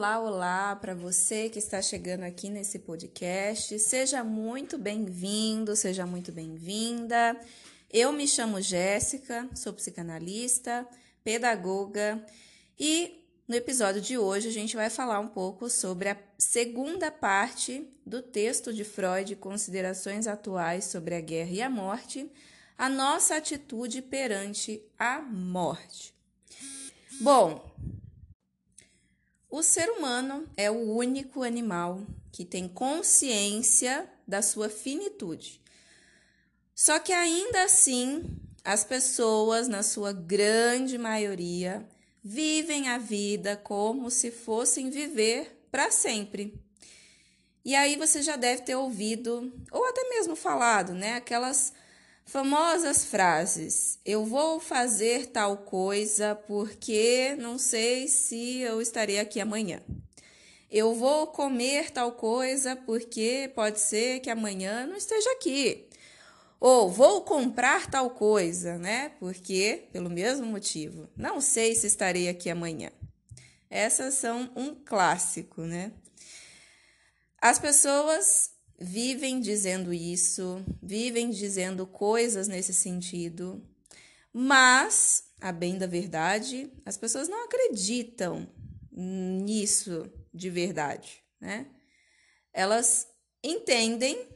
olá, olá para você que está chegando aqui nesse podcast. Seja muito bem-vindo, seja muito bem-vinda. Eu me chamo Jéssica, sou psicanalista, pedagoga e no episódio de hoje a gente vai falar um pouco sobre a segunda parte do texto de Freud, Considerações Atuais sobre a Guerra e a Morte, a nossa atitude perante a morte. Bom, o ser humano é o único animal que tem consciência da sua finitude. Só que ainda assim, as pessoas, na sua grande maioria, vivem a vida como se fossem viver para sempre. E aí você já deve ter ouvido, ou até mesmo falado, né? Aquelas Famosas frases: Eu vou fazer tal coisa porque não sei se eu estarei aqui amanhã. Eu vou comer tal coisa porque pode ser que amanhã não esteja aqui. Ou vou comprar tal coisa, né? Porque, pelo mesmo motivo, não sei se estarei aqui amanhã. Essas são um clássico, né? As pessoas vivem dizendo isso, vivem dizendo coisas nesse sentido, mas, a bem da verdade, as pessoas não acreditam nisso de verdade, né? Elas entendem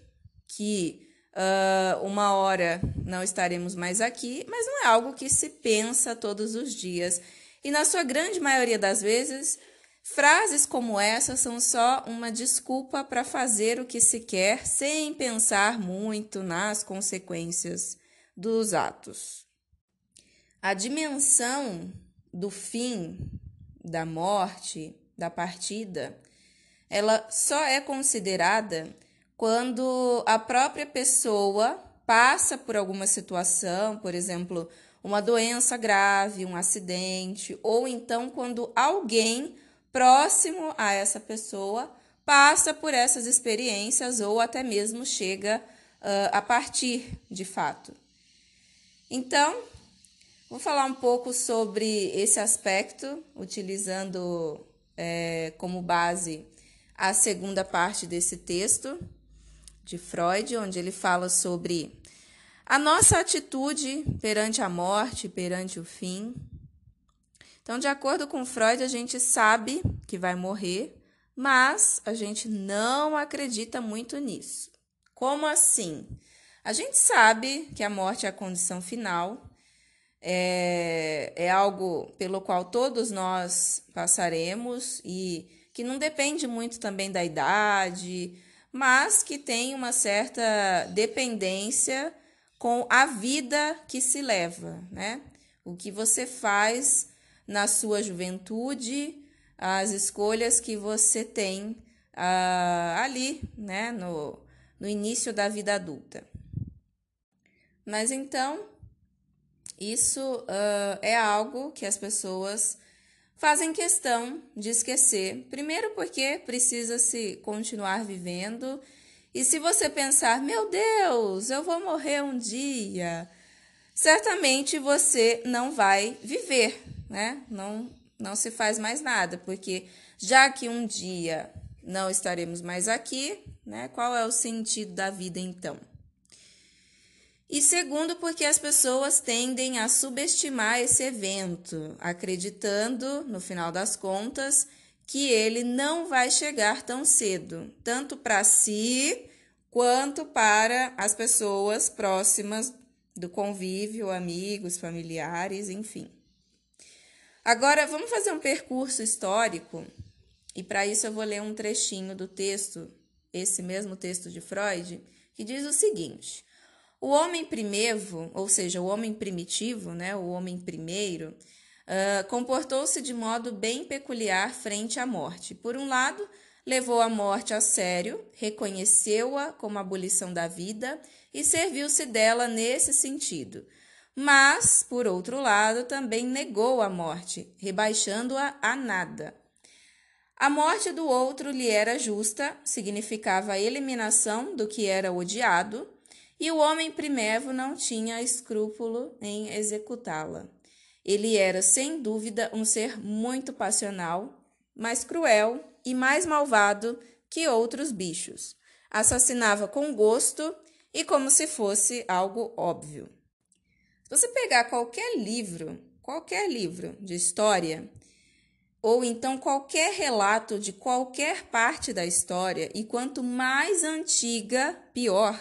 que uh, uma hora não estaremos mais aqui, mas não é algo que se pensa todos os dias. E na sua grande maioria das vezes, Frases como essa são só uma desculpa para fazer o que se quer sem pensar muito nas consequências dos atos. A dimensão do fim, da morte, da partida, ela só é considerada quando a própria pessoa passa por alguma situação, por exemplo, uma doença grave, um acidente, ou então quando alguém próximo a essa pessoa passa por essas experiências ou até mesmo chega uh, a partir de fato. Então, vou falar um pouco sobre esse aspecto, utilizando é, como base a segunda parte desse texto de Freud, onde ele fala sobre a nossa atitude perante a morte, perante o fim, então, de acordo com Freud, a gente sabe que vai morrer, mas a gente não acredita muito nisso. Como assim? A gente sabe que a morte é a condição final, é, é algo pelo qual todos nós passaremos e que não depende muito também da idade, mas que tem uma certa dependência com a vida que se leva, né? O que você faz na sua juventude, as escolhas que você tem uh, ali, né, no, no início da vida adulta. Mas então, isso uh, é algo que as pessoas fazem questão de esquecer. Primeiro, porque precisa se continuar vivendo. E se você pensar, meu Deus, eu vou morrer um dia, certamente você não vai viver, né? Não, não se faz mais nada, porque já que um dia não estaremos mais aqui, né? Qual é o sentido da vida então? E segundo, porque as pessoas tendem a subestimar esse evento, acreditando, no final das contas, que ele não vai chegar tão cedo, tanto para si quanto para as pessoas próximas do convívio, amigos, familiares, enfim. Agora, vamos fazer um percurso histórico, e para isso eu vou ler um trechinho do texto, esse mesmo texto de Freud, que diz o seguinte: O homem primevo, ou seja, o homem primitivo, né, o homem primeiro, uh, comportou-se de modo bem peculiar frente à morte. Por um lado, levou a morte a sério, reconheceu-a como abolição da vida e serviu-se dela nesse sentido mas, por outro lado, também negou a morte, rebaixando-a a nada. A morte do outro lhe era justa, significava a eliminação do que era odiado, e o homem primevo não tinha escrúpulo em executá-la. Ele era, sem dúvida, um ser muito passional, mais cruel e mais malvado que outros bichos. Assassinava com gosto e como se fosse algo óbvio. Se você pegar qualquer livro, qualquer livro de história, ou então qualquer relato de qualquer parte da história, e quanto mais antiga, pior,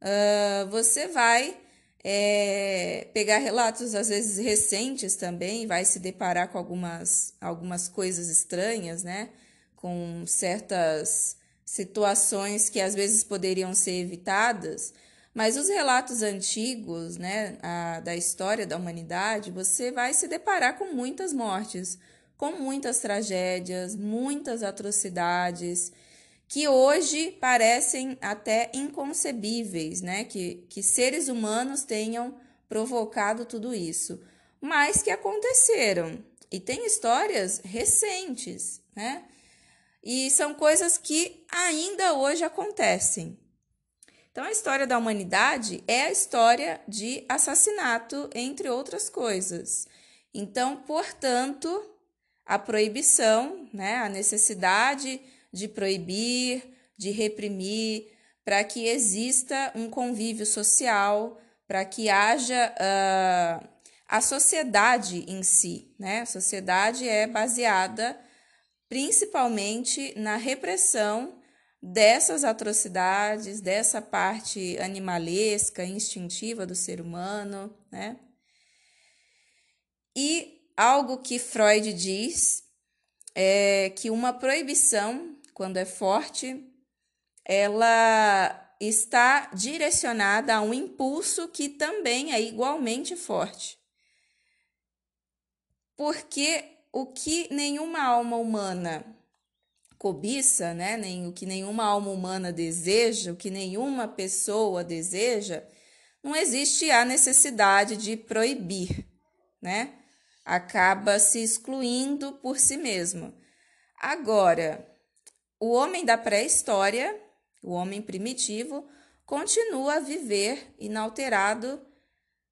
uh, você vai é, pegar relatos às vezes recentes também, vai se deparar com algumas, algumas coisas estranhas, né? Com certas situações que às vezes poderiam ser evitadas, mas os relatos antigos, né, a, da história da humanidade, você vai se deparar com muitas mortes, com muitas tragédias, muitas atrocidades que hoje parecem até inconcebíveis, né? Que, que seres humanos tenham provocado tudo isso, mas que aconteceram. E tem histórias recentes, né? E são coisas que ainda hoje acontecem. Então, a história da humanidade é a história de assassinato, entre outras coisas. Então, portanto, a proibição, né, a necessidade de proibir, de reprimir, para que exista um convívio social, para que haja uh, a sociedade em si. Né? A sociedade é baseada principalmente na repressão dessas atrocidades, dessa parte animalesca, instintiva do ser humano, né? E algo que Freud diz é que uma proibição, quando é forte, ela está direcionada a um impulso que também é igualmente forte. Porque o que nenhuma alma humana cobiça, né? Nem o que nenhuma alma humana deseja, o que nenhuma pessoa deseja, não existe a necessidade de proibir, né? acaba se excluindo por si mesmo. Agora, o homem da pré-história, o homem primitivo, continua a viver inalterado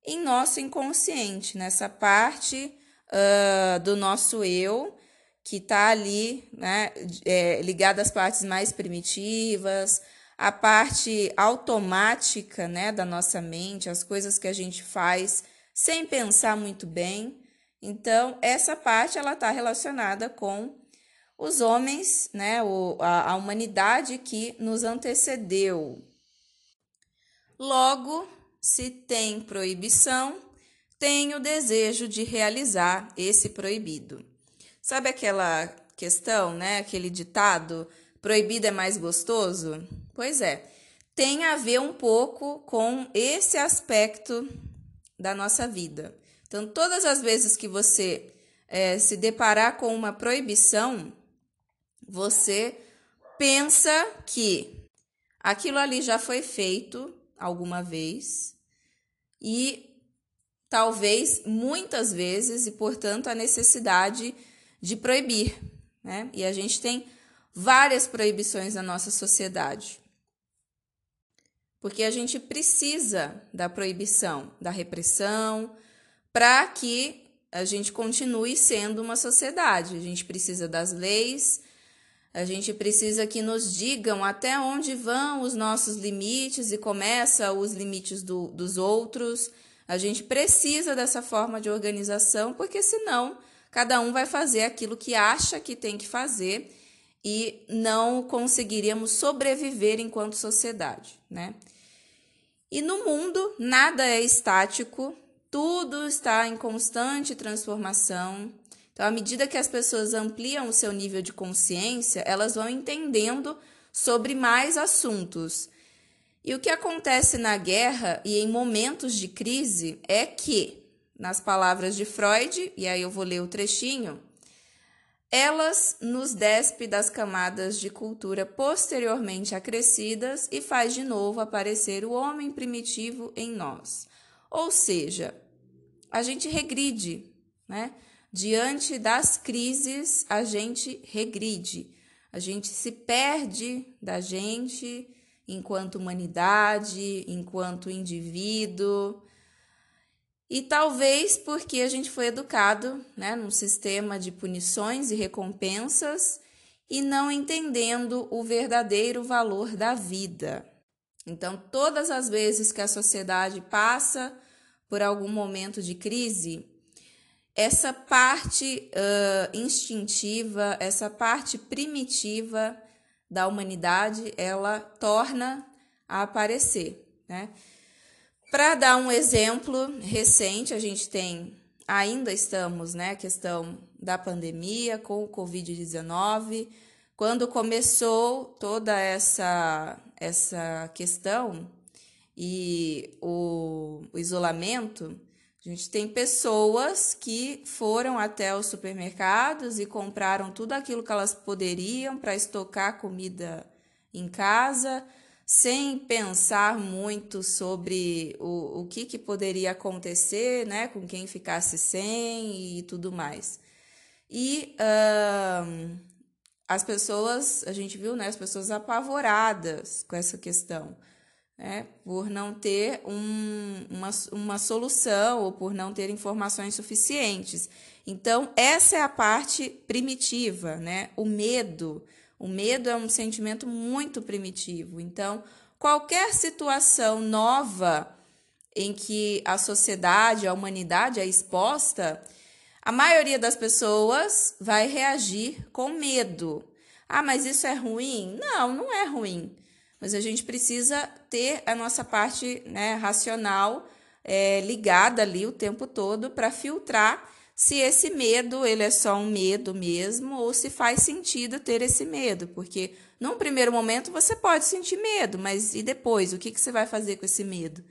em nosso inconsciente, nessa parte uh, do nosso eu que está ali, né, é, ligada às partes mais primitivas, a parte automática, né, da nossa mente, as coisas que a gente faz sem pensar muito bem. Então, essa parte ela está relacionada com os homens, né, o, a, a humanidade que nos antecedeu. Logo, se tem proibição, tem o desejo de realizar esse proibido. Sabe aquela questão, né, aquele ditado, proibido é mais gostoso? Pois é, tem a ver um pouco com esse aspecto da nossa vida. Então, todas as vezes que você é, se deparar com uma proibição, você pensa que aquilo ali já foi feito alguma vez e talvez muitas vezes, e portanto a necessidade de proibir. Né? E a gente tem várias proibições na nossa sociedade. Porque a gente precisa da proibição, da repressão, para que a gente continue sendo uma sociedade. A gente precisa das leis, a gente precisa que nos digam até onde vão os nossos limites e começa os limites do, dos outros. A gente precisa dessa forma de organização, porque senão cada um vai fazer aquilo que acha que tem que fazer e não conseguiríamos sobreviver enquanto sociedade, né? E no mundo nada é estático, tudo está em constante transformação. Então, à medida que as pessoas ampliam o seu nível de consciência, elas vão entendendo sobre mais assuntos. E o que acontece na guerra e em momentos de crise é que, nas palavras de Freud, e aí eu vou ler o trechinho, elas nos despe das camadas de cultura posteriormente acrescidas e faz de novo aparecer o homem primitivo em nós. Ou seja, a gente regride, né? Diante das crises, a gente regride, a gente se perde da gente enquanto humanidade, enquanto indivíduo. E talvez porque a gente foi educado né, num sistema de punições e recompensas e não entendendo o verdadeiro valor da vida. Então, todas as vezes que a sociedade passa por algum momento de crise, essa parte uh, instintiva, essa parte primitiva da humanidade, ela torna a aparecer, né? Para dar um exemplo recente, a gente tem, ainda estamos, né, questão da pandemia com o Covid-19. Quando começou toda essa, essa questão e o, o isolamento, a gente tem pessoas que foram até os supermercados e compraram tudo aquilo que elas poderiam para estocar comida em casa sem pensar muito sobre o, o que, que poderia acontecer, né, com quem ficasse sem e tudo mais. E as pessoas, a gente viu, né, as pessoas apavoradas com essa questão, né, por não ter um, uma, uma solução ou por não ter informações suficientes. Então, essa é a parte primitiva, né, o medo o medo é um sentimento muito primitivo. Então, qualquer situação nova em que a sociedade, a humanidade é exposta, a maioria das pessoas vai reagir com medo. Ah, mas isso é ruim? Não, não é ruim. Mas a gente precisa ter a nossa parte né, racional é, ligada ali o tempo todo para filtrar se esse medo ele é só um medo mesmo ou se faz sentido ter esse medo, porque num primeiro momento você pode sentir medo, mas e depois? O que, que você vai fazer com esse medo,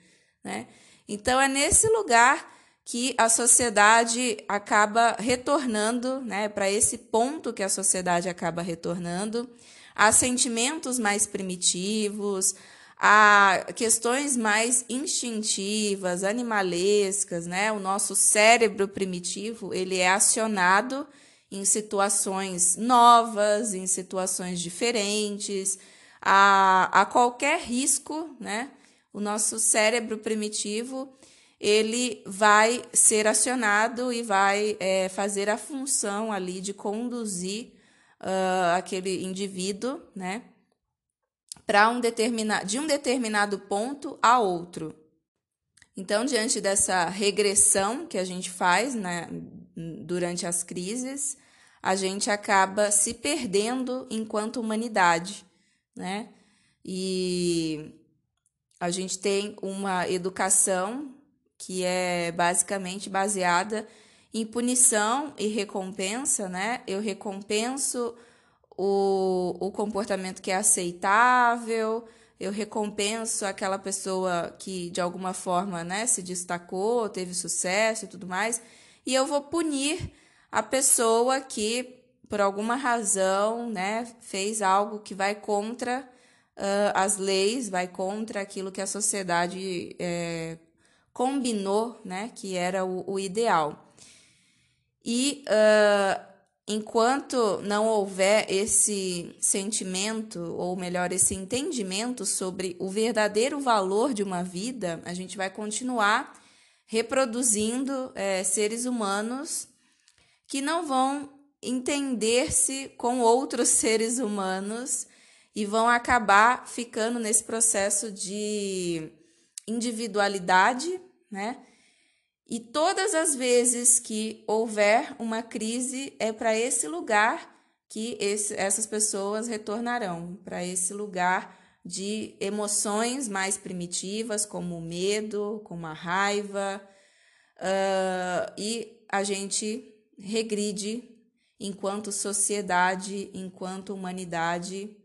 né? Então é nesse lugar que a sociedade acaba retornando, né, para esse ponto que a sociedade acaba retornando. A sentimentos mais primitivos, a questões mais instintivas, animalescas, né? O nosso cérebro primitivo, ele é acionado em situações novas, em situações diferentes, a, a qualquer risco, né? O nosso cérebro primitivo, ele vai ser acionado e vai é, fazer a função ali de conduzir uh, aquele indivíduo, né? Para um determinado, de um determinado ponto a outro. Então, diante dessa regressão que a gente faz né, durante as crises, a gente acaba se perdendo enquanto humanidade, né? E a gente tem uma educação que é basicamente baseada em punição e recompensa, né? Eu recompenso o, o comportamento que é aceitável, eu recompenso aquela pessoa que de alguma forma né, se destacou, teve sucesso e tudo mais, e eu vou punir a pessoa que, por alguma razão, né, fez algo que vai contra uh, as leis, vai contra aquilo que a sociedade é, combinou, né, que era o, o ideal. E uh, enquanto não houver esse sentimento, ou melhor, esse entendimento sobre o verdadeiro valor de uma vida, a gente vai continuar reproduzindo é, seres humanos que não vão entender-se com outros seres humanos e vão acabar ficando nesse processo de individualidade, né? E todas as vezes que houver uma crise, é para esse lugar que esse, essas pessoas retornarão para esse lugar de emoções mais primitivas, como o medo, como a raiva, uh, e a gente regride enquanto sociedade, enquanto humanidade,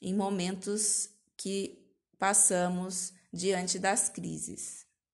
em momentos que passamos diante das crises.